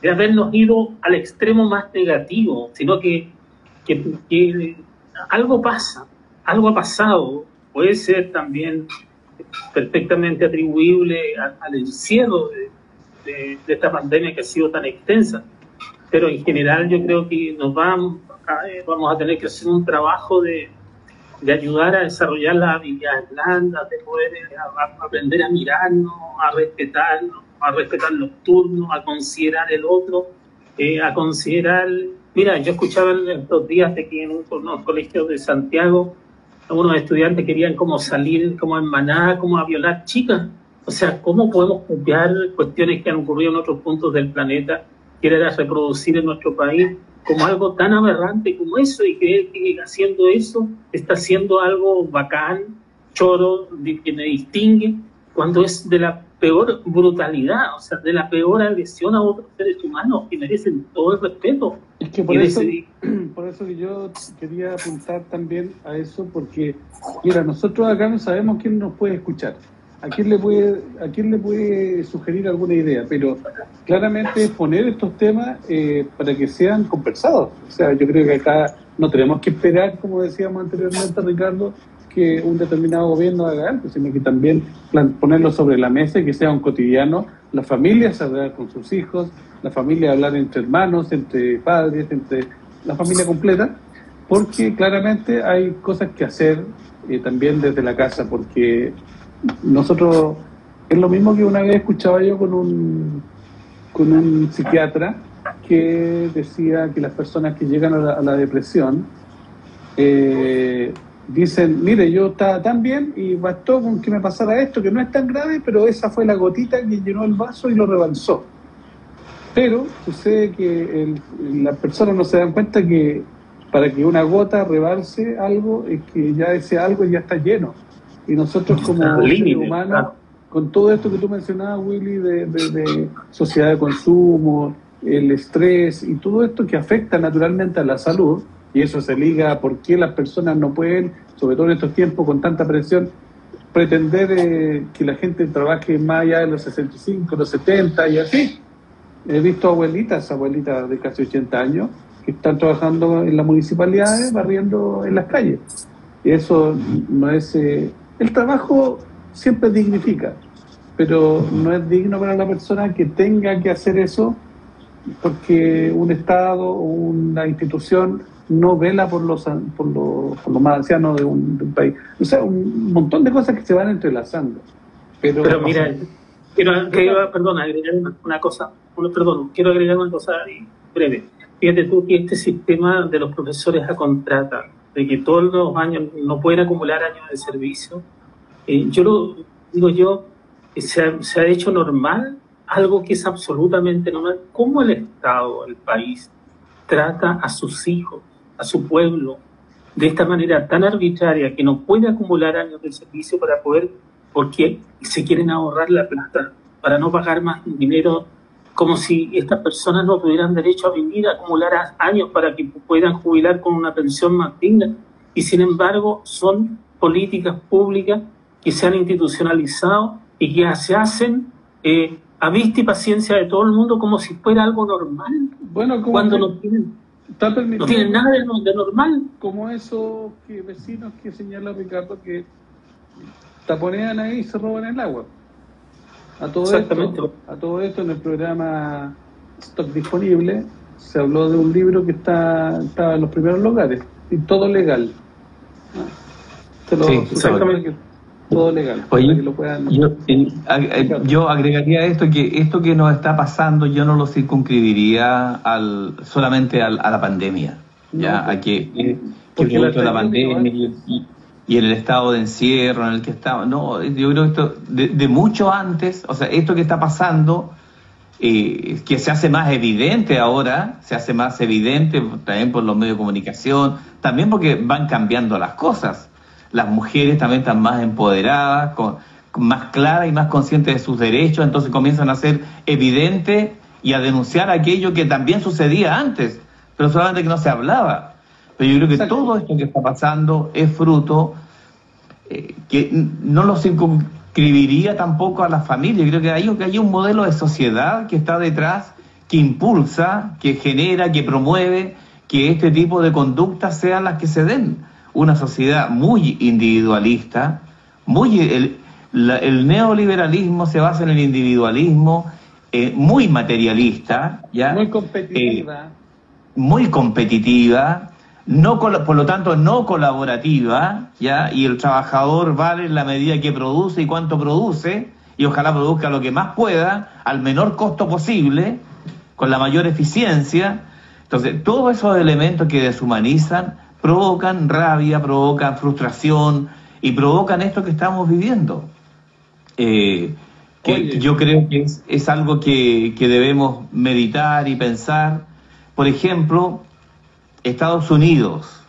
de, habernos ido al extremo más negativo, sino que, que, algo pasa, algo ha pasado. Puede ser también perfectamente atribuible al encierro de, esta pandemia que ha sido tan extensa. Pero en general yo creo que nos vamos a, vamos a tener que hacer un trabajo de, de ayudar a desarrollar las habilidades blandas, de poder eh, aprender a mirarnos, a respetarnos, a respetar los turnos, a considerar el otro, eh, a considerar... Mira, yo escuchaba en estos días de que en unos colegios de Santiago algunos estudiantes querían como salir como en manada, como a violar chicas. O sea, ¿cómo podemos copiar cuestiones que han ocurrido en otros puntos del planeta, querer reproducir en nuestro país como algo tan aberrante como eso y creer que haciendo eso está haciendo algo bacán, choro, que me distingue, cuando es de la peor brutalidad, o sea, de la peor agresión a otros seres humanos que merecen todo el respeto. Es que por, eso, (clears throat) por eso que yo quería apuntar también a eso, porque, mira, nosotros acá no sabemos quién nos puede escuchar a quién le puede a quién le puede sugerir alguna idea pero claramente poner estos temas eh, para que sean conversados. O sea yo creo que acá no tenemos que esperar como decíamos anteriormente Ricardo que un determinado gobierno haga algo, sino que también ponerlo sobre la mesa y que sea un cotidiano, la familia hablar con sus hijos, la familia hablar entre hermanos, entre padres, entre la familia completa, porque claramente hay cosas que hacer eh, también desde la casa, porque nosotros, es lo mismo que una vez escuchaba yo con un, con un psiquiatra que decía que las personas que llegan a la, depresión eh, dicen, mire, yo estaba tan bien y bastó con que me pasara esto, que no es tan grave, pero esa fue la gotita que llenó el vaso y lo rebalsó. Pero sucede que las personas no se dan cuenta que para que una gota rebalse algo, es que ya ese algo ya está lleno. Y nosotros como seres humanos, con todo esto que tú mencionabas, Willy, de, sociedad de consumo, el estrés y todo esto que afecta naturalmente a la salud, y eso se liga a por qué las personas no pueden, sobre todo en estos tiempos con tanta presión, pretender eh, que la gente trabaje más allá de los 65, los 70 y así. He visto abuelitas, abuelitas de casi 80 años, que están trabajando en las municipalidades, barriendo en las calles. Y eso no es... Eh, el trabajo siempre dignifica, pero no es digno para la persona que tenga que hacer eso porque un Estado o una institución no vela por los, por los, por los más ancianos de un, país. O sea, un montón de cosas que se van entrelazando. Pero, pero mira, quiero, perdón, agregar una, cosa, perdón, quiero agregar una cosa breve. Fíjate tú que este sistema de los profesores a contrata, de que todos los años no pueden acumular años de servicio, eh, yo lo digo yo, se ha, se ha hecho normal algo que es absolutamente normal. ¿Cómo el Estado, el país, trata a sus hijos, a su pueblo, de esta manera tan arbitraria que no puede acumular años de servicio para poder, porque se quieren ahorrar la plata, para no pagar más dinero, como si estas personas no tuvieran derecho a vivir, a acumular años para que puedan jubilar con una pensión más digna. Y sin embargo, son políticas públicas que se han institucionalizado y que se hacen eh, a vista y paciencia de todo el mundo como si fuera algo normal. Bueno, cuando no tienen, no tienen nada de, normal. Como esos que vecinos que señala Ricardo que taponean ahí y se roban el agua. A todo, esto, a todo esto en el programa Stock Disponible se habló de un libro que está, estaba en los primeros lugares y todo legal. sí, exactamente todo legal. Eh, yo, agregaría esto que esto que nos está pasando yo no lo circunscribiría al solamente a la pandemia, ya a que, que la, la pandemia y, en el estado de encierro en el que estamos. No, yo creo que esto de, mucho antes, o sea, esto que está pasando eh, que se hace más evidente ahora, se hace más evidente también por los medios de comunicación, también porque van cambiando las cosas las mujeres también están más empoderadas, más claras y más conscientes de sus derechos, entonces comienzan a ser evidentes y a denunciar aquello que también sucedía antes, pero solamente que no se hablaba. Pero yo creo que todo esto que está pasando es fruto eh, que no lo circunscribiría tampoco a la familia. Yo creo que hay, que hay un modelo de sociedad que está detrás, que impulsa, que genera, que promueve que este tipo de conductas sean las que se den una sociedad muy individualista, muy el, el neoliberalismo se basa en el individualismo, eh, muy materialista, ¿ya? Muy competitiva. Eh, muy competitiva, no por lo tanto no colaborativa, ¿ya? Y el trabajador vale en la medida que produce y cuánto produce, y ojalá produzca lo que más pueda, al menor costo posible, con la mayor eficiencia. Entonces, todos esos elementos que deshumanizan provocan rabia, provocan frustración y provocan esto que estamos viviendo. Eh, que yo creo que es, algo que, debemos meditar y pensar. Por ejemplo, Estados Unidos.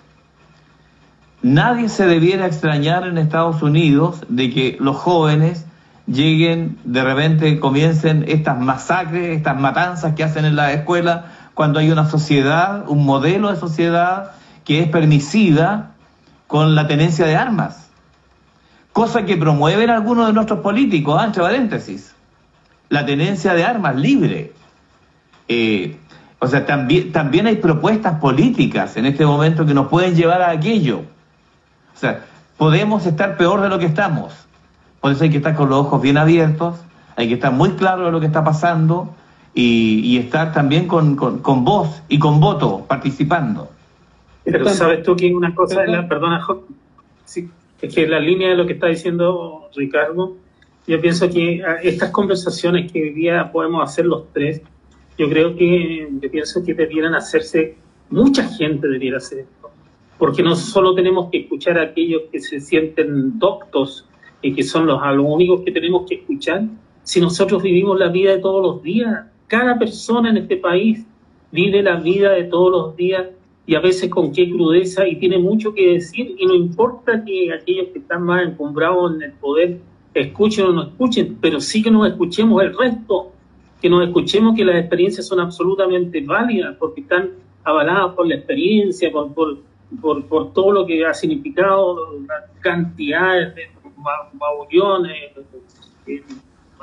Nadie se debiera extrañar en Estados Unidos de que los jóvenes lleguen, de repente comiencen estas masacres, estas matanzas que hacen en la escuela, cuando hay una sociedad, un modelo de sociedad que es permisiva con la tenencia de armas, cosa que promueven algunos de nuestros políticos, ah, entre paréntesis, la tenencia de armas libre. Eh, o sea, también, también hay propuestas políticas en este momento que nos pueden llevar a aquello. O sea, podemos estar peor de lo que estamos. Por eso hay que estar con los ojos bien abiertos, hay que estar muy claro de lo que está pasando y, estar también con, con, voz y con voto participando. Pero sabes tú que una cosa, la, perdona, sí, es que la línea de lo que está diciendo Ricardo, yo pienso que ah, estas conversaciones que hoy día podemos hacer los tres, yo creo que, yo pienso que debieran hacerse, mucha gente debiera hacer esto, porque no solo tenemos que escuchar a aquellos que se sienten doctos y que son los, los únicos que tenemos que escuchar, si nosotros vivimos la vida de todos los días, cada persona en este país vive la vida de todos los días y a veces con qué crudeza y tiene mucho que decir y no importa que aquellos que están más encumbrados en el poder escuchen o no escuchen, pero sí que nos escuchemos el resto, que nos escuchemos que las experiencias son absolutamente válidas porque están avaladas por la experiencia, por, por, por, todo lo que ha significado las cantidades de magullones, eh,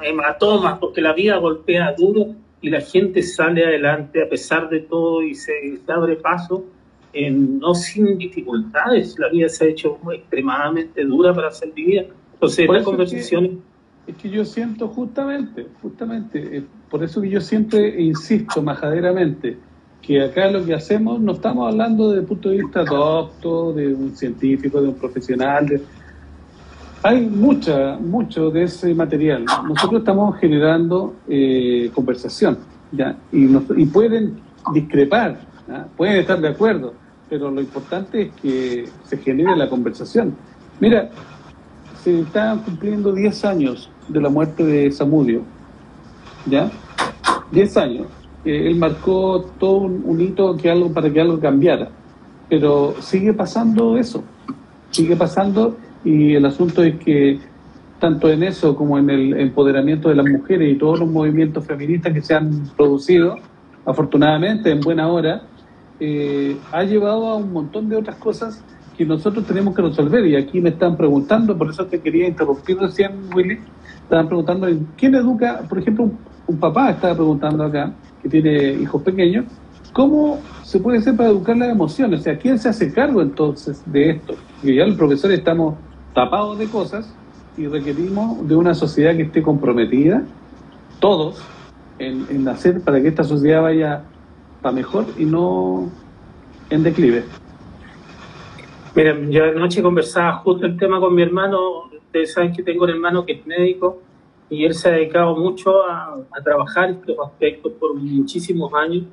hematomas, porque la vida golpea duro y la gente sale adelante a pesar de todo y se, abre paso, en, no sin dificultades. La vida se ha hecho extremadamente dura para ser vivida. Entonces, la conversación... Es que, yo siento justamente, justamente, eh, por eso que yo siempre insisto majaderamente, que acá lo que hacemos no estamos hablando desde el punto de vista docto, de un científico, de un profesional, hay mucha, mucho de ese material. Nosotros estamos generando eh, conversación, ¿ya? Y, y pueden discrepar, pueden estar de acuerdo, pero lo importante es que se genere la conversación. Mira, se están cumpliendo 10 años de la muerte de Samudio, ¿ya? 10 años. él marcó todo un, un, hito que algo para que algo cambiara, pero sigue pasando eso, sigue pasando y el asunto es que tanto en eso como en el empoderamiento de las mujeres y todos los movimientos feministas que se han producido, afortunadamente en buena hora, eh, ha llevado a un montón de otras cosas que nosotros tenemos que resolver. Y aquí me están preguntando, por eso te quería interrumpir recién, Willy, estaban preguntando, ¿quién educa? Por ejemplo, un, papá estaba preguntando acá, que tiene hijos pequeños, ¿cómo se puede hacer para educar las emociones? O sea, ¿quién se hace cargo entonces de esto? Y ya el profesor estamos tapados de cosas y requerimos de una sociedad que esté comprometida, todos, en, hacer para que esta sociedad vaya para mejor y no en declive. Mira, yo anoche conversaba justo el tema con mi hermano, ustedes saben que tengo un hermano que es médico y él se ha dedicado mucho a, trabajar estos aspectos por muchísimos años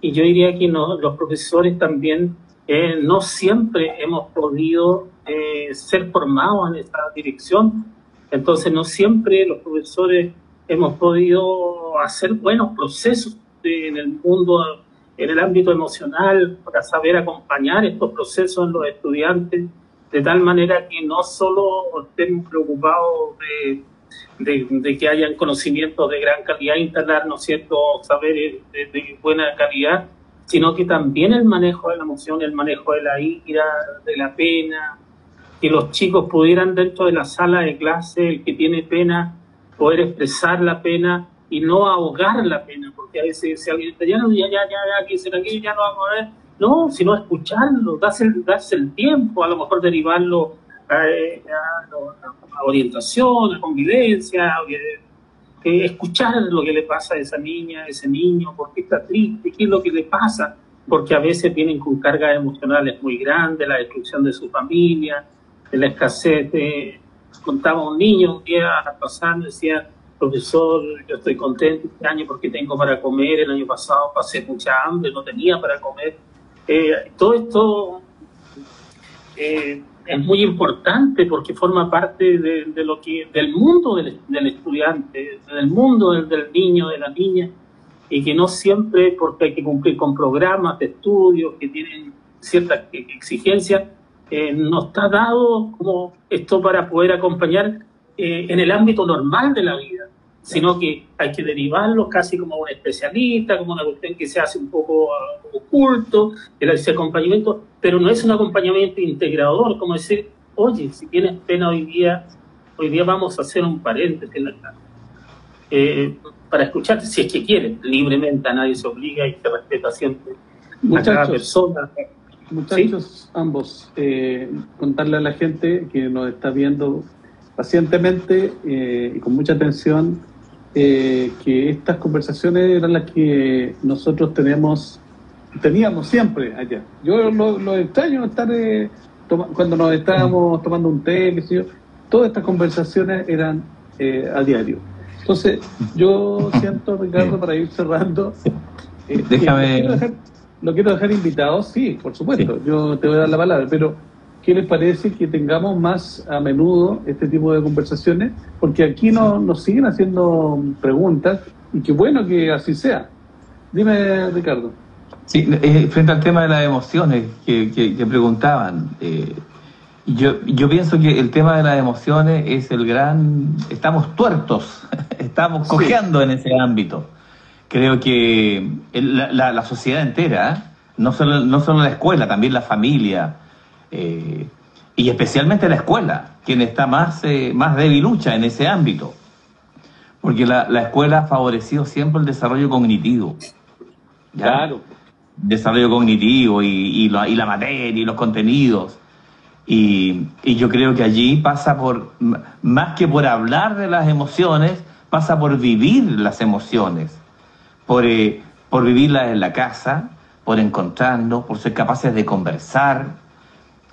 y yo diría que los profesores también eh, no siempre hemos podido eh, ser formados en esta dirección. Entonces, no siempre los profesores hemos podido hacer buenos procesos en el mundo, en el ámbito emocional, para saber acompañar estos procesos en los estudiantes, de tal manera que no solo estemos preocupados de, de, que hayan conocimientos de gran calidad, instalar, ¿no es cierto?, saberes de buena calidad, sino que también el manejo de la emoción, el manejo de la ira, de la pena, que los chicos pudieran dentro de la sala de clase, el que tiene pena, poder expresar la pena y no ahogar la pena, porque a veces si alguien dice, ya, ya, ya, ya, ya, será aquí, ya no vamos a ver. No, sino escucharlo, darse, darse el tiempo, a lo mejor derivarlo a, a, orientación, a convivencia, escuchar lo que le pasa a esa niña, a ese niño, por qué está triste, qué es lo que le pasa, porque a veces vienen con cargas emocionales muy grandes, la destrucción de su familia, la escasez. De, contaba un niño un día pasando, decía, profesor, yo estoy contento este año porque tengo para comer, el año pasado pasé mucha hambre, no tenía para comer. Eh, todo esto eh, es muy importante porque forma parte de, lo que del mundo del, estudiante, del mundo del, niño, de la niña, y que no siempre, porque hay que cumplir con programas de estudio que tienen ciertas exigencias, eh, no está dado como esto para poder acompañar eh, en el ámbito normal de la vida sino que hay que derivarlo casi como un especialista, como una cuestión que se hace un poco oculto, ese acompañamiento, pero no es un acompañamiento integrador, como decir, oye, si tienes pena hoy día, hoy día vamos a hacer un paréntesis en la. Eh, para escucharte, si es que quieres, libremente, a nadie se obliga y se respeta siempre a cada persona. muchachos, ambos, eh, contarle a la gente que nos está viendo pacientemente y con mucha atención que estas conversaciones eran las que nosotros tenemos teníamos siempre allá. Yo lo, extraño estar cuando nos estábamos tomando un té, todas estas conversaciones eran a diario. Entonces, yo (laughs) siento, Ricardo, para ir cerrando, eh, Déjame... lo, quiero dejar, invitado, sí, por supuesto, yo te voy a dar la palabra, pero ¿qué les parece que tengamos más a menudo este tipo de conversaciones? Porque aquí no, nos siguen haciendo preguntas y qué bueno que así sea. Dime, Ricardo. Sí, eh, frente al tema de las emociones que, que, preguntaban, eh, yo, yo pienso que el tema de las emociones es el gran... Estamos tuertos, (laughs) estamos cojeando en ese ámbito. Creo que la, la, sociedad entera, no solo, no solo la escuela, también la familia, eh, y especialmente la escuela, quien está más, eh, más debilucha en ese ámbito. Porque la, la, escuela ha favorecido siempre el desarrollo cognitivo. Claro. Desarrollo cognitivo y, y, y la materia y los contenidos. Y, yo creo que allí pasa por, más que por hablar de las emociones, pasa por vivir las emociones, por, eh, por vivirlas en la casa, por encontrarnos, por ser capaces de conversar,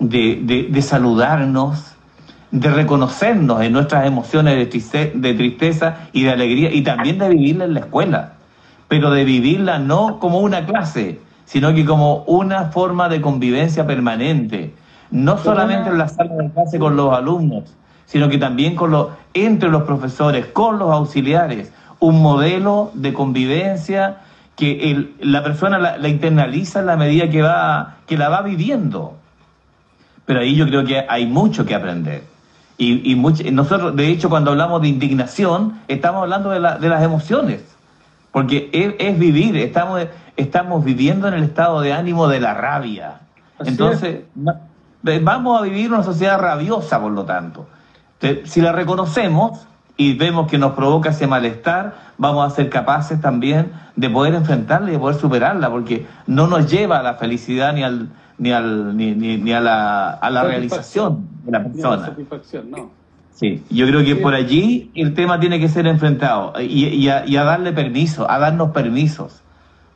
de, de, saludarnos, de reconocernos en nuestras emociones de tristeza, de tristeza y de alegría, y también de vivirla en la escuela, pero de vivirla no como una clase, sino que como una forma de convivencia permanente, no solamente en la sala de clase con los alumnos, sino que también con los, entre los profesores, con los auxiliares, un modelo de convivencia que el, la persona la, internaliza en la medida que, va, que la va viviendo. Pero ahí yo creo que hay mucho que aprender. Y, y nosotros, de hecho, cuando hablamos de indignación, estamos hablando de, la, de las emociones. Porque es, vivir, estamos, estamos viviendo en el estado de ánimo de la rabia. Entonces, vamos a vivir una sociedad rabiosa, por lo tanto. Si la reconocemos y vemos que nos provoca ese malestar, vamos a ser capaces también de poder enfrentarla y de poder superarla, porque no nos lleva a la felicidad ni al ni al ni, ni, a la, a la realización de la persona. satisfacción, no. Sí, yo creo que por allí el tema tiene que ser enfrentado y, y, y a darle permiso, a darnos permisos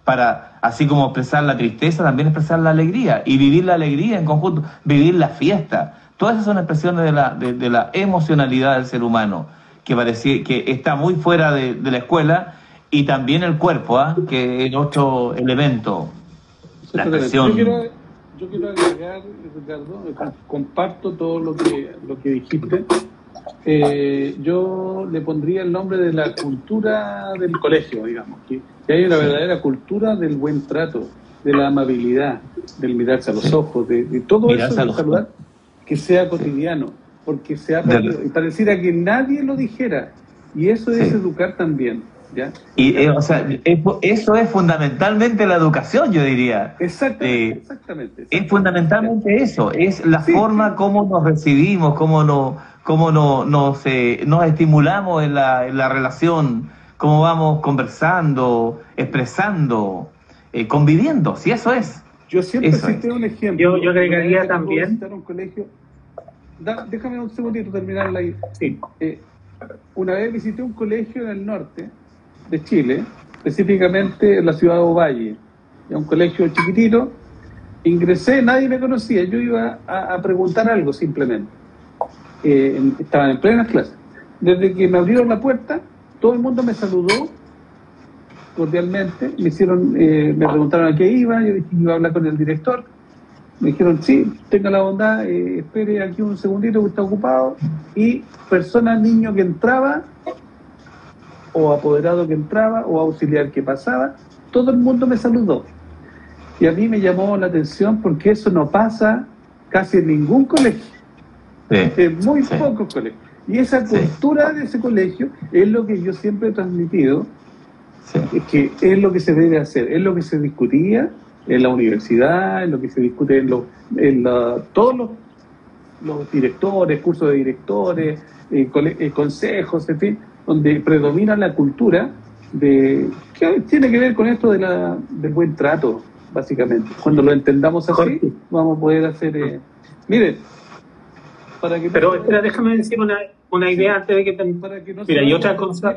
para, así como expresar la tristeza, también expresar la alegría y vivir la alegría en conjunto, vivir la fiesta. Todas esas son expresiones de la, de, la emocionalidad del ser humano, que, parece, que está muy fuera de, la escuela, y también el cuerpo, ¿ah? que es otro elemento. La expresión. Yo quiero, yo quiero agregar, Ricardo, comparto todo lo que, lo que dijiste. Eh, yo le pondría el nombre de la cultura del colegio, digamos, que, hay una verdadera cultura del buen trato, de la amabilidad, del mirarse a los ojos, de, todo eso de saludar, que sea cotidiano, porque se ha y pareciera que nadie lo dijera, y eso es educar también. ¿Ya? Y eh, o sea, eso es fundamentalmente la educación, yo diría. Exactamente. Eh, exactamente, Es fundamentalmente eso, es la forma como nos recibimos, cómo nos cómo no, nos, eh, nos estimulamos en la, en la relación, cómo vamos conversando, expresando, eh, conviviendo, si eso es. Yo siempre cité un ejemplo. Yo, yo agregaría también... Un colegio, déjame un segundito terminar la Sí. Eh, una vez visité un colegio en el norte de Chile, específicamente en la ciudad de Ovalle, un colegio chiquitito, ingresé, nadie me conocía, yo iba a preguntar algo simplemente. Eh, estaban en plenas clases. Desde que me abrieron la puerta, todo el mundo me saludó cordialmente, me hicieron, eh, me preguntaron a qué iba, yo dije que iba a hablar con el director, me dijeron, sí, tenga la bondad, eh, espere aquí un segundito que está ocupado, y persona, niño que entraba, o apoderado que entraba, o auxiliar que pasaba, todo el mundo me saludó. Y a mí me llamó la atención porque eso no pasa casi en ningún colegio. En muy pocos colegios. Y esa cultura de ese colegio es lo que yo siempre he transmitido, es que es lo que se debe hacer, es lo que se discutía en la universidad, es lo que se discute en, en todos los, los, directores, cursos de directores, eh, eh, consejos, en fin, donde predomina la cultura de que tiene que ver con esto de la, del buen trato, básicamente. Cuando lo entendamos así, vamos a poder hacer... Eh, miren, para que... Pero espera, déjame decir una, una idea antes de que... Para que no mira, y otra cosa...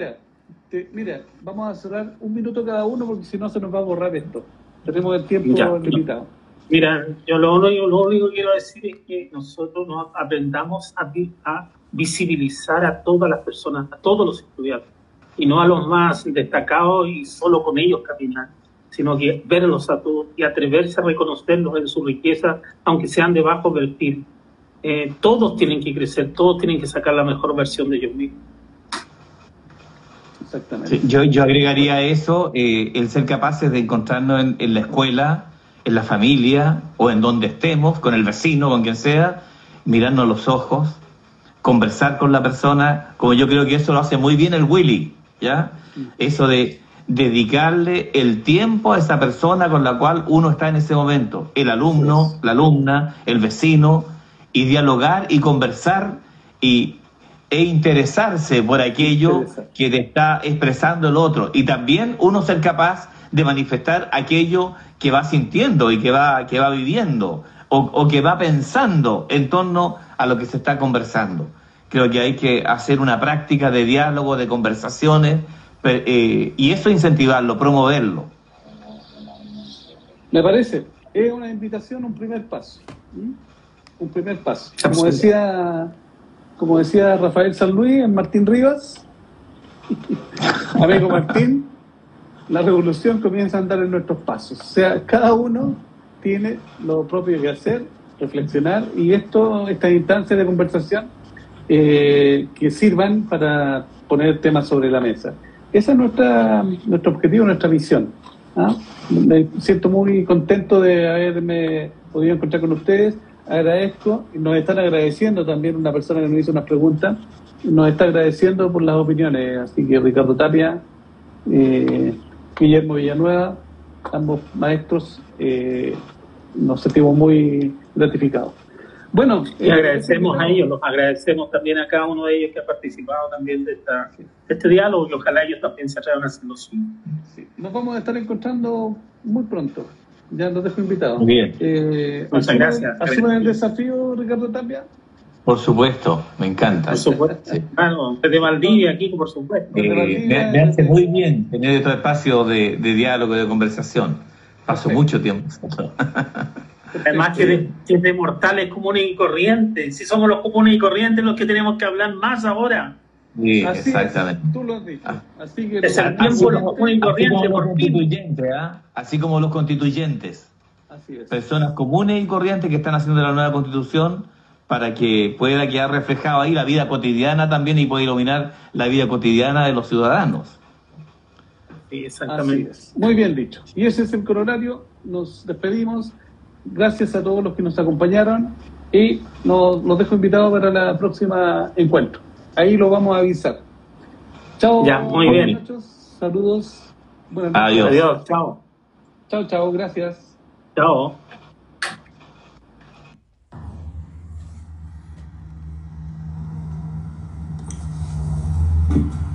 Mira, vamos a cerrar un minuto cada uno porque si no se nos va a borrar esto. Tenemos el tiempo limitado. Mira, yo lo único, lo único que quiero decir es que nosotros nos aprendamos a, a visibilizar a todas las personas, a todos los estudiantes, y no a los más destacados y solo con ellos caminar, sino que verlos a todos y atreverse a reconocerlos en su riqueza, aunque sean de bajo perfil. Eh, todos tienen que crecer, todos tienen que sacar la mejor versión de ellos mismos. Exactamente. yo, yo agregaría eso, eh, el ser capaces de encontrarnos en, en la escuela, en la familia o en donde estemos, con el vecino, con quien sea, mirarnos los ojos, conversar con la persona, como yo creo que eso lo hace muy bien el Willy, ¿ya? Eso de dedicarle el tiempo a esa persona con la cual uno está en ese momento, el alumno, la alumna, el vecino, y dialogar y conversar y, e interesarse por aquello que te está expresando el otro. Y también uno ser capaz de manifestar aquello que va sintiendo y que va, que va viviendo o, que va pensando en torno a lo que se está conversando. Creo que hay que hacer una práctica de diálogo, de conversaciones, eh, y eso incentivarlo, promoverlo. Me parece, es una invitación, un primer paso. Un primer paso. Como decía, como decía Rafael San Luis en Martín Rivas, (laughs) amigo Martín, la revolución comienza a andar en nuestros pasos. O sea, cada uno tiene lo propio que hacer, reflexionar, y esto, estas instancias de conversación eh, que sirvan para poner temas sobre la mesa. Ese es nuestra, nuestro objetivo, nuestra misión. ¿ah? Me siento muy contento de haberme podido encontrar con ustedes. Agradezco nos están agradeciendo también una persona que nos hizo unas preguntas. Nos está agradeciendo por las opiniones. Así que Ricardo Tapia, eh, Guillermo Villanueva, ambos maestros, eh, nos sentimos muy gratificados. Bueno, y agradecemos a ellos, los agradecemos también a cada uno de ellos que ha participado también de, esta, este diálogo y ojalá ellos también se atrevan a hacerlo. Sí. Nos vamos a estar encontrando muy pronto. Ya los dejo invitados. Muy bien. Eh, Muchas gracias. ¿Asumen el desafío, Ricardo Tapia? Por supuesto, me encanta. Por supuesto. desde Valdivia aquí, por supuesto. Eh, me, hace muy bien tener este espacio de, de diálogo, de conversación. Paso mucho tiempo. Además que de, mortales comunes y corrientes. Si somos los comunes y corrientes los que tenemos que hablar más ahora. Sí, exactamente. tú lo has dicho. Ah. Así que es el tiempo los comunes y corrientes. Constituyentes, ¿ah? Así como los constituyentes. Así es. Personas comunes y corrientes que están haciendo la nueva constitución para que pueda quedar reflejado ahí la vida cotidiana también y pueda iluminar la vida cotidiana de los ciudadanos. Sí, exactamente. Muy bien dicho. Y ese es el coronario. Nos despedimos. Gracias a todos los que nos acompañaron y nos, los dejo invitados para la próxima encuentro. Ahí lo vamos a avisar. Chao. Ya, muy bien. Saludos. Adiós. Adiós. Chao. Chao, chao. Gracias. Chao.